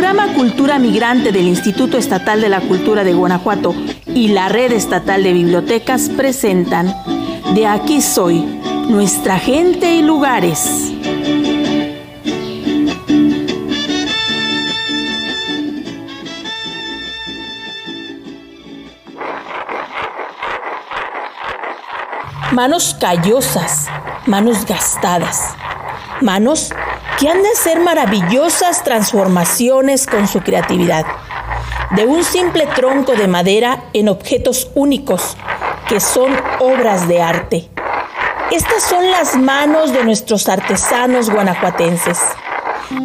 nueva cultura migrante del Instituto Estatal de la Cultura de Guanajuato y la Red Estatal de Bibliotecas presentan De aquí soy, nuestra gente y lugares. Manos callosas, manos gastadas, manos que han de hacer maravillosas transformaciones con su creatividad, de un simple tronco de madera en objetos únicos que son obras de arte. Estas son las manos de nuestros artesanos guanajuatenses,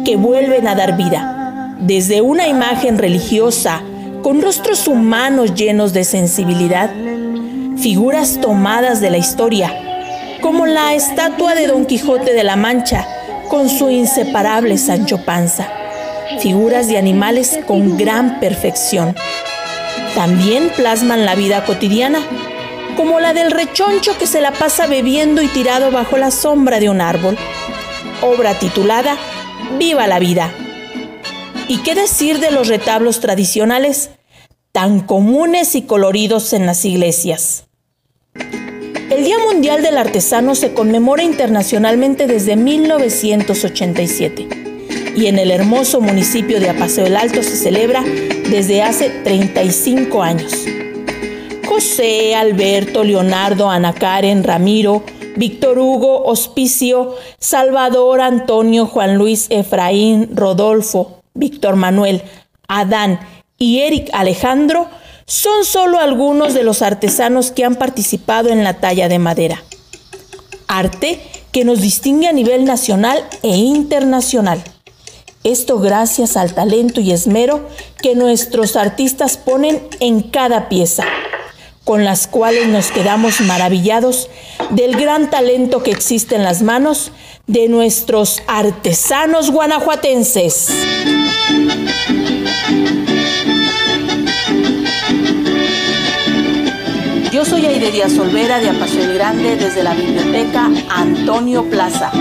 que vuelven a dar vida, desde una imagen religiosa, con rostros humanos llenos de sensibilidad, figuras tomadas de la historia, como la estatua de Don Quijote de la Mancha, con su inseparable Sancho Panza, figuras de animales con gran perfección. También plasman la vida cotidiana, como la del rechoncho que se la pasa bebiendo y tirado bajo la sombra de un árbol. Obra titulada Viva la vida. ¿Y qué decir de los retablos tradicionales tan comunes y coloridos en las iglesias? El Día Mundial del Artesano se conmemora internacionalmente desde 1987 y en el hermoso municipio de Apaseo el Alto se celebra desde hace 35 años. José, Alberto, Leonardo, Ana Karen, Ramiro, Víctor Hugo, Hospicio, Salvador, Antonio, Juan Luis, Efraín, Rodolfo, Víctor Manuel, Adán y Eric Alejandro son solo algunos de los artesanos que han participado en la talla de madera. Arte que nos distingue a nivel nacional e internacional. Esto gracias al talento y esmero que nuestros artistas ponen en cada pieza, con las cuales nos quedamos maravillados del gran talento que existe en las manos de nuestros artesanos guanajuatenses. Yo soy Aide Díaz Olvera de Apacio el Grande desde la Biblioteca Antonio Plaza.